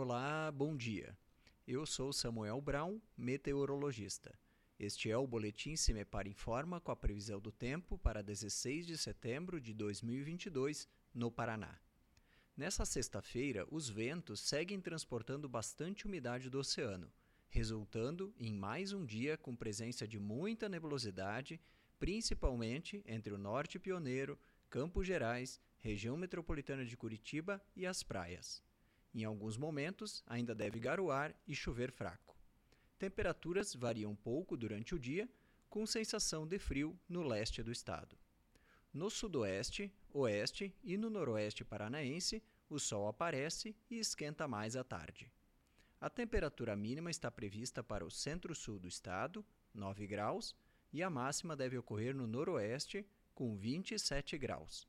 Olá, bom dia. Eu sou Samuel Brown, meteorologista. Este é o Boletim Cimepar Informa com a previsão do tempo para 16 de setembro de 2022, no Paraná. Nessa sexta-feira, os ventos seguem transportando bastante umidade do oceano, resultando em mais um dia com presença de muita nebulosidade, principalmente entre o Norte Pioneiro, Campos Gerais, região metropolitana de Curitiba e as praias. Em alguns momentos, ainda deve garoar e chover fraco. Temperaturas variam pouco durante o dia, com sensação de frio no leste do estado. No sudoeste, oeste e no noroeste paranaense, o sol aparece e esquenta mais à tarde. A temperatura mínima está prevista para o centro-sul do estado, 9 graus, e a máxima deve ocorrer no noroeste, com 27 graus.